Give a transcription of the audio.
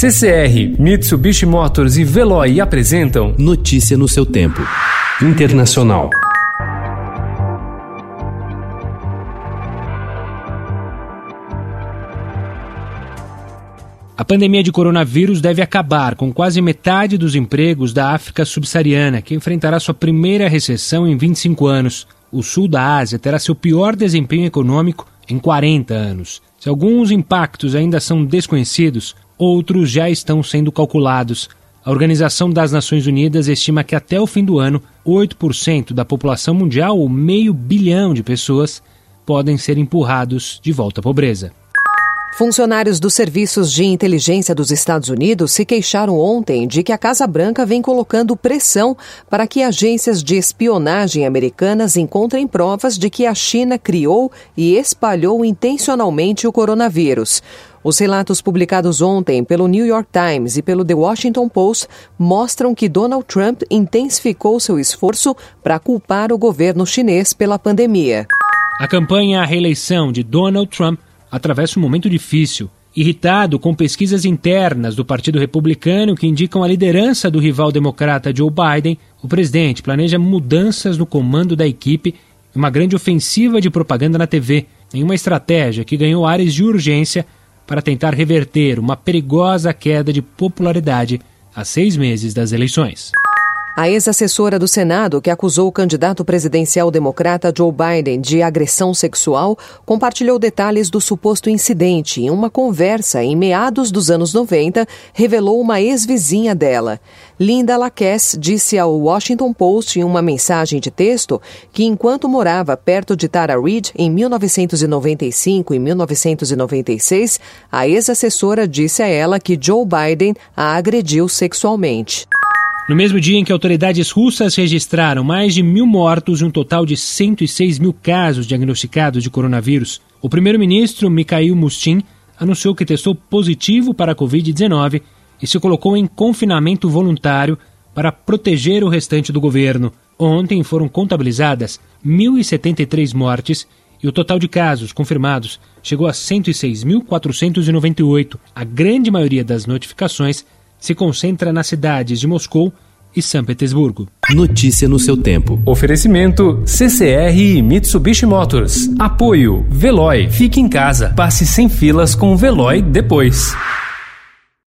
CCR, Mitsubishi Motors e Veloy apresentam Notícia no seu tempo. Internacional. A pandemia de coronavírus deve acabar com quase metade dos empregos da África subsaariana, que enfrentará sua primeira recessão em 25 anos. O sul da Ásia terá seu pior desempenho econômico em 40 anos. Se alguns impactos ainda são desconhecidos, outros já estão sendo calculados. A Organização das Nações Unidas estima que até o fim do ano, 8% da população mundial, ou meio bilhão de pessoas, podem ser empurrados de volta à pobreza. Funcionários dos serviços de inteligência dos Estados Unidos se queixaram ontem de que a Casa Branca vem colocando pressão para que agências de espionagem americanas encontrem provas de que a China criou e espalhou intencionalmente o coronavírus. Os relatos publicados ontem pelo New York Times e pelo The Washington Post mostram que Donald Trump intensificou seu esforço para culpar o governo chinês pela pandemia. A campanha à reeleição de Donald Trump atravessa um momento difícil. Irritado com pesquisas internas do Partido Republicano que indicam a liderança do rival democrata Joe Biden, o presidente planeja mudanças no comando da equipe e uma grande ofensiva de propaganda na TV, em uma estratégia que ganhou áreas de urgência para tentar reverter uma perigosa queda de popularidade a seis meses das eleições. A ex-assessora do Senado, que acusou o candidato presidencial democrata Joe Biden de agressão sexual, compartilhou detalhes do suposto incidente em uma conversa em meados dos anos 90, revelou uma ex-vizinha dela. Linda Lacasse disse ao Washington Post em uma mensagem de texto que, enquanto morava perto de Tara Reid em 1995 e 1996, a ex-assessora disse a ela que Joe Biden a agrediu sexualmente. No mesmo dia em que autoridades russas registraram mais de mil mortos e um total de 106 mil casos diagnosticados de coronavírus, o primeiro-ministro Mikhail Mustin anunciou que testou positivo para a Covid-19 e se colocou em confinamento voluntário para proteger o restante do governo. Ontem foram contabilizadas 1.073 mortes e o total de casos confirmados chegou a 106.498. A grande maioria das notificações se concentra nas cidades de Moscou e São Petersburgo. Notícia no seu tempo. Oferecimento CCR e Mitsubishi Motors. Apoio Veloy. Fique em casa. Passe sem filas com o Veloy depois.